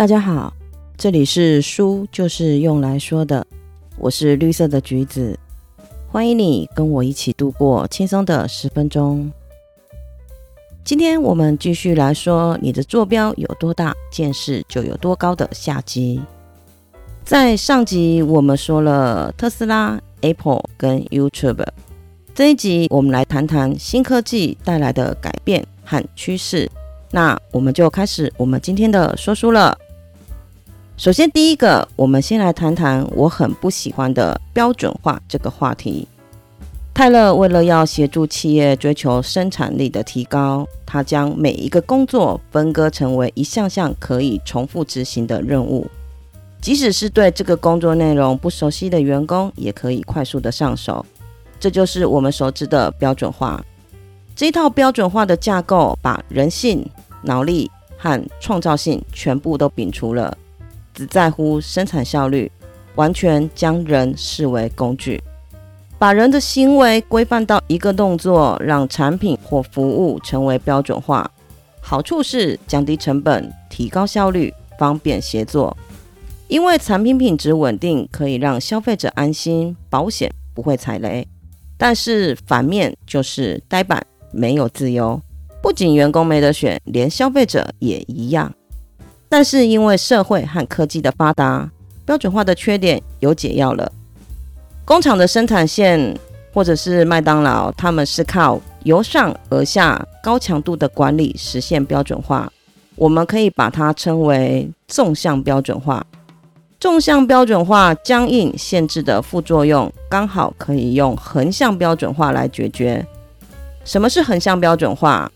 大家好，这里是书就是用来说的，我是绿色的橘子，欢迎你跟我一起度过轻松的十分钟。今天我们继续来说，你的坐标有多大，见识就有多高的下集。在上集我们说了特斯拉、Apple 跟 YouTube，这一集我们来谈谈新科技带来的改变和趋势。那我们就开始我们今天的说书了。首先，第一个，我们先来谈谈我很不喜欢的标准化这个话题。泰勒为了要协助企业追求生产力的提高，他将每一个工作分割成为一项项可以重复执行的任务。即使是对这个工作内容不熟悉的员工，也可以快速的上手。这就是我们熟知的标准化。这一套标准化的架构，把人性、脑力和创造性全部都摒除了，只在乎生产效率，完全将人视为工具，把人的行为规范到一个动作，让产品或服务成为标准化。好处是降低成本、提高效率、方便协作。因为产品品质稳定，可以让消费者安心，保险不会踩雷。但是反面就是呆板，没有自由。不仅员工没得选，连消费者也一样。但是因为社会和科技的发达，标准化的缺点有解药了。工厂的生产线，或者是麦当劳，他们是靠由上而下高强度的管理实现标准化。我们可以把它称为纵向标准化。纵向标准化僵硬限制的副作用，刚好可以用横向标准化来解决。什么是横向标准化？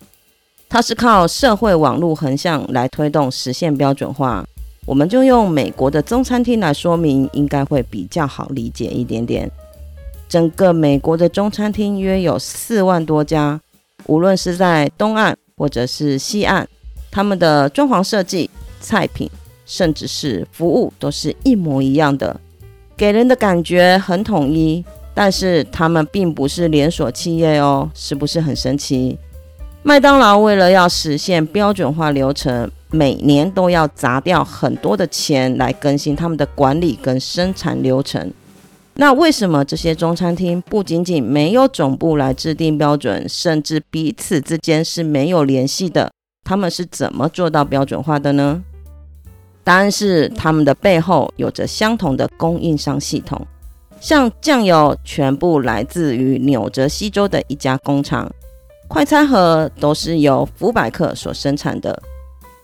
它是靠社会网络横向来推动实现标准化。我们就用美国的中餐厅来说明，应该会比较好理解一点点。整个美国的中餐厅约有四万多家，无论是在东岸或者是西岸，他们的装潢设计、菜品。甚至是服务都是一模一样的，给人的感觉很统一。但是他们并不是连锁企业哦，是不是很神奇？麦当劳为了要实现标准化流程，每年都要砸掉很多的钱来更新他们的管理跟生产流程。那为什么这些中餐厅不仅仅没有总部来制定标准，甚至彼此之间是没有联系的？他们是怎么做到标准化的呢？答案是，他们的背后有着相同的供应商系统。像酱油全部来自于纽泽西州的一家工厂，快餐盒都是由福百克所生产的。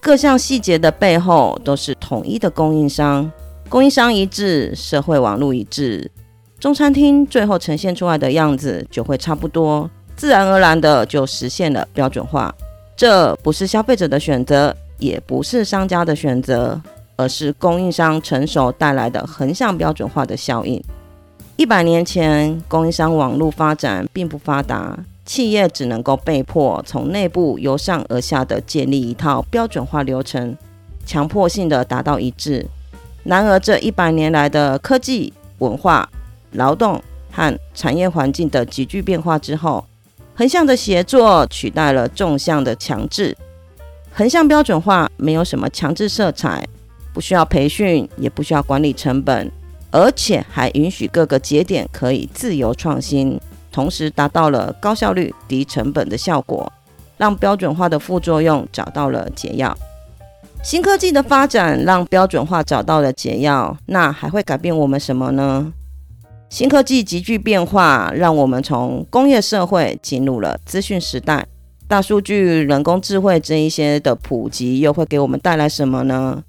各项细节的背后都是统一的供应商，供应商一致，社会网络一致，中餐厅最后呈现出来的样子就会差不多，自然而然的就实现了标准化。这不是消费者的选择。也不是商家的选择，而是供应商成熟带来的横向标准化的效应。一百年前，供应商网络发展并不发达，企业只能够被迫从内部由上而下的建立一套标准化流程，强迫性的达到一致。然而，这一百年来的科技、文化、劳动和产业环境的急剧变化之后，横向的协作取代了纵向的强制。横向标准化没有什么强制色彩，不需要培训，也不需要管理成本，而且还允许各个节点可以自由创新，同时达到了高效率、低成本的效果，让标准化的副作用找到了解药。新科技的发展让标准化找到了解药，那还会改变我们什么呢？新科技急剧变化，让我们从工业社会进入了资讯时代。大数据、人工智慧这一些的普及，又会给我们带来什么呢？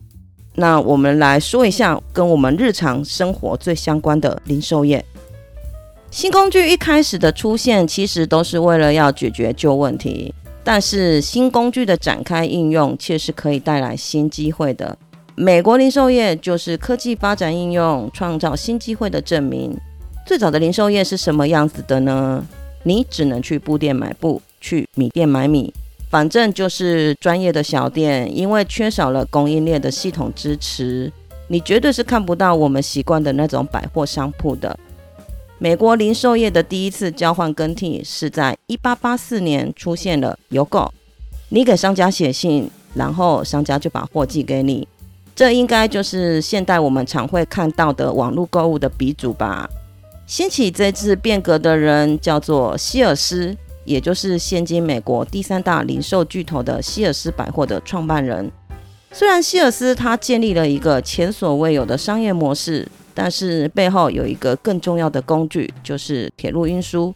那我们来说一下跟我们日常生活最相关的零售业。新工具一开始的出现，其实都是为了要解决旧问题，但是新工具的展开应用，却是可以带来新机会的。美国零售业就是科技发展应用创造新机会的证明。最早的零售业是什么样子的呢？你只能去布店买布。去米店买米，反正就是专业的小店，因为缺少了供应链的系统支持，你绝对是看不到我们习惯的那种百货商铺的。美国零售业的第一次交换更替是在一八八四年出现了邮购，你给商家写信，然后商家就把货寄给你。这应该就是现代我们常会看到的网络购物的鼻祖吧。掀起这次变革的人叫做希尔斯，也就是现今美国第三大零售巨头的希尔斯百货的创办人。虽然希尔斯他建立了一个前所未有的商业模式，但是背后有一个更重要的工具，就是铁路运输。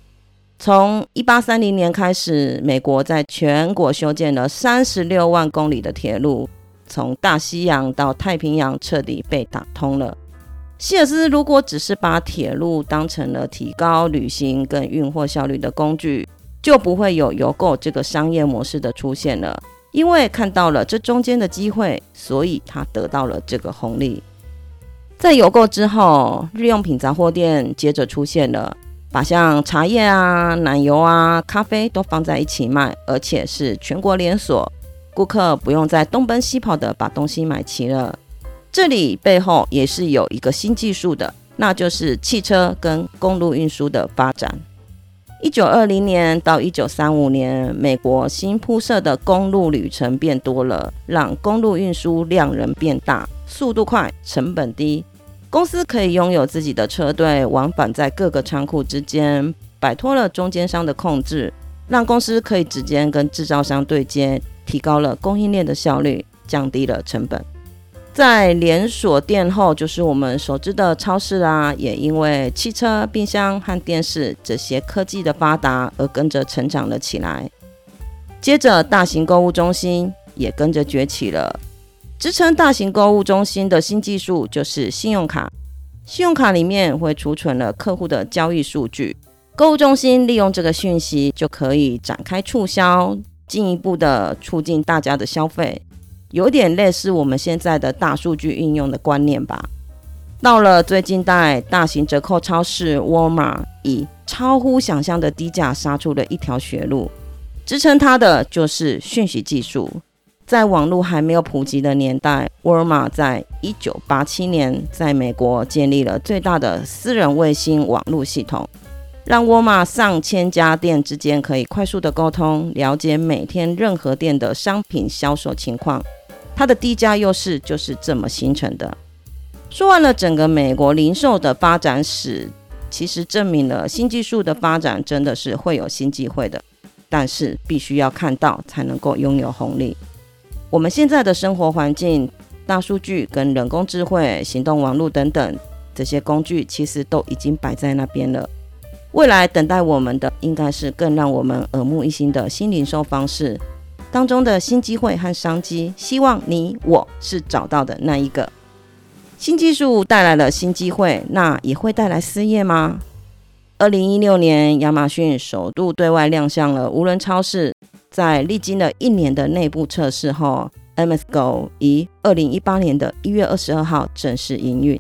从一八三零年开始，美国在全国修建了三十六万公里的铁路，从大西洋到太平洋彻底被打通了。希尔斯如果只是把铁路当成了提高旅行跟运货效率的工具，就不会有邮购这个商业模式的出现了。因为看到了这中间的机会，所以他得到了这个红利。在邮购之后，日用品杂货店接着出现了，把像茶叶啊、奶油啊、咖啡都放在一起卖，而且是全国连锁，顾客不用再东奔西跑的把东西买齐了。这里背后也是有一个新技术的，那就是汽车跟公路运输的发展。一九二零年到一九三五年，美国新铺设的公路旅程变多了，让公路运输量人变大，速度快，成本低。公司可以拥有自己的车队，往返在各个仓库之间，摆脱了中间商的控制，让公司可以直接跟制造商对接，提高了供应链的效率，降低了成本。在连锁店后，就是我们熟知的超市啦，也因为汽车、冰箱和电视这些科技的发达而跟着成长了起来。接着，大型购物中心也跟着崛起了。支撑大型购物中心的新技术就是信用卡。信用卡里面会储存了客户的交易数据，购物中心利用这个讯息就可以展开促销，进一步的促进大家的消费。有点类似我们现在的大数据应用的观念吧。到了最近代，大型折扣超市沃尔玛以超乎想象的低价杀出了一条血路，支撑它的就是讯息技术。在网络还没有普及的年代，沃尔玛在一九八七年在美国建立了最大的私人卫星网络系统，让沃尔玛上千家店之间可以快速的沟通，了解每天任何店的商品销售情况。它的低价优势就是这么形成的。说完了整个美国零售的发展史，其实证明了新技术的发展真的是会有新机会的，但是必须要看到才能够拥有红利。我们现在的生活环境、大数据跟人工智慧、行动网络等等这些工具，其实都已经摆在那边了。未来等待我们的，应该是更让我们耳目一新的新零售方式。当中的新机会和商机，希望你我是找到的那一个。新技术带来了新机会，那也会带来失业吗？二零一六年，亚马逊首度对外亮相了无人超市，在历经了一年的内部测试后，MS Go 于二零一八年的一月二十二号正式营运。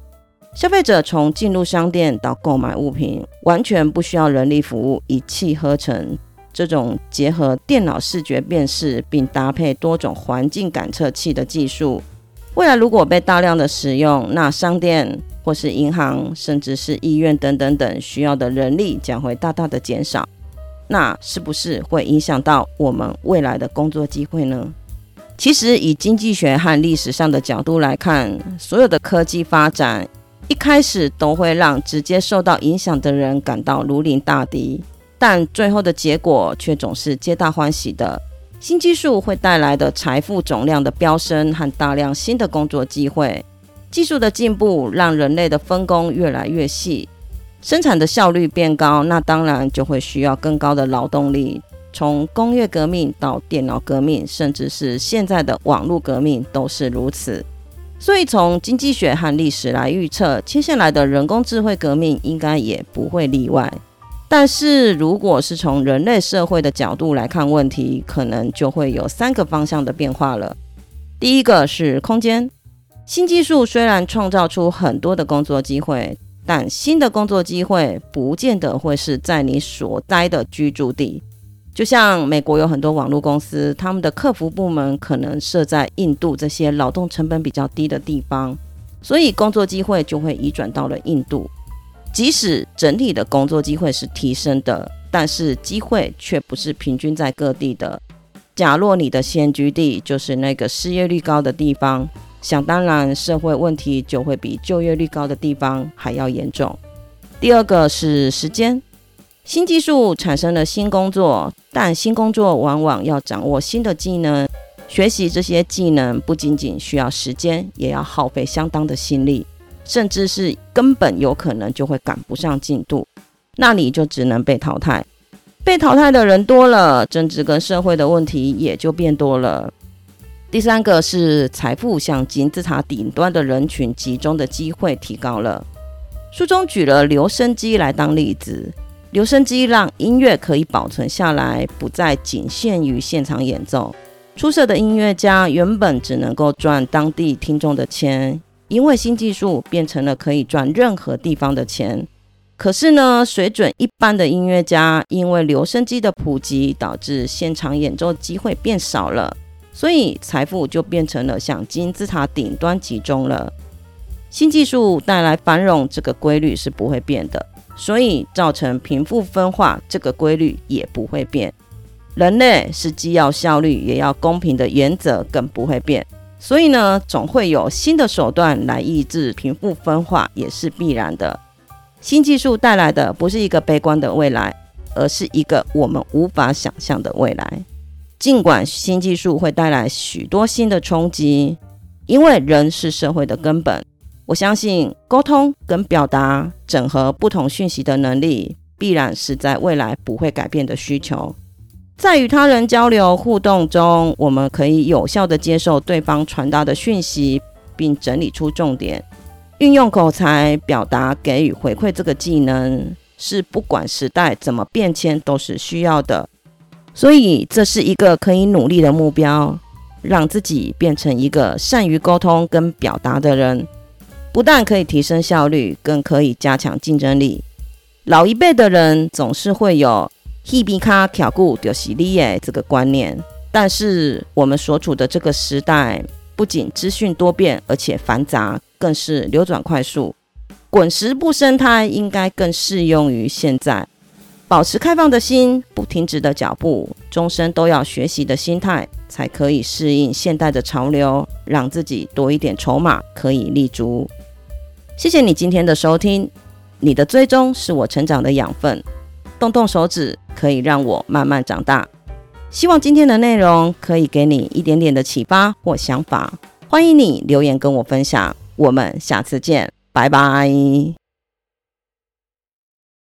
消费者从进入商店到购买物品，完全不需要人力服务，一气呵成。这种结合电脑视觉辨识并搭配多种环境感测器的技术，未来如果被大量的使用，那商店或是银行，甚至是医院等等等需要的人力将会大大的减少。那是不是会影响到我们未来的工作机会呢？其实以经济学和历史上的角度来看，所有的科技发展一开始都会让直接受到影响的人感到如临大敌。但最后的结果却总是皆大欢喜的。新技术会带来的财富总量的飙升和大量新的工作机会，技术的进步让人类的分工越来越细，生产的效率变高，那当然就会需要更高的劳动力。从工业革命到电脑革命，甚至是现在的网络革命都是如此。所以从经济学和历史来预测，接下来的人工智慧革命应该也不会例外。但是，如果是从人类社会的角度来看问题，可能就会有三个方向的变化了。第一个是空间，新技术虽然创造出很多的工作机会，但新的工作机会不见得会是在你所待的居住地。就像美国有很多网络公司，他们的客服部门可能设在印度这些劳动成本比较低的地方，所以工作机会就会移转到了印度。即使整体的工作机会是提升的，但是机会却不是平均在各地的。假若你的先居地就是那个失业率高的地方，想当然社会问题就会比就业率高的地方还要严重。第二个是时间，新技术产生了新工作，但新工作往往要掌握新的技能，学习这些技能不仅仅需要时间，也要耗费相当的心力，甚至是根本有可能就会赶不上进度，那你就只能被淘汰。被淘汰的人多了，政治跟社会的问题也就变多了。第三个是财富向金字塔顶端的人群集中的机会提高了。书中举了留声机来当例子，留声机让音乐可以保存下来，不再仅限于现场演奏。出色的音乐家原本只能够赚当地听众的钱，因为新技术变成了可以赚任何地方的钱。可是呢，水准一般的音乐家因为留声机的普及，导致现场演奏机会变少了。所以财富就变成了向金字塔顶端集中了。新技术带来繁荣这个规律是不会变的，所以造成贫富分化这个规律也不会变。人类是既要效率也要公平的原则更不会变。所以呢，总会有新的手段来抑制贫富分化，也是必然的。新技术带来的不是一个悲观的未来，而是一个我们无法想象的未来。尽管新技术会带来许多新的冲击，因为人是社会的根本。我相信沟通跟表达、整合不同讯息的能力，必然是在未来不会改变的需求。在与他人交流互动中，我们可以有效的接受对方传达的讯息，并整理出重点。运用口才表达、给予回馈这个技能，是不管时代怎么变迁都是需要的。所以，这是一个可以努力的目标，让自己变成一个善于沟通跟表达的人，不但可以提升效率，更可以加强竞争力。老一辈的人总是会有“希比卡挑固丢西利耶”这个观念，但是我们所处的这个时代，不仅资讯多变，而且繁杂，更是流转快速，滚石不生胎，应该更适用于现在。保持开放的心，不停止的脚步，终身都要学习的心态，才可以适应现代的潮流，让自己多一点筹码可以立足。谢谢你今天的收听，你的追踪是我成长的养分，动动手指可以让我慢慢长大。希望今天的内容可以给你一点点的启发或想法，欢迎你留言跟我分享。我们下次见，拜拜。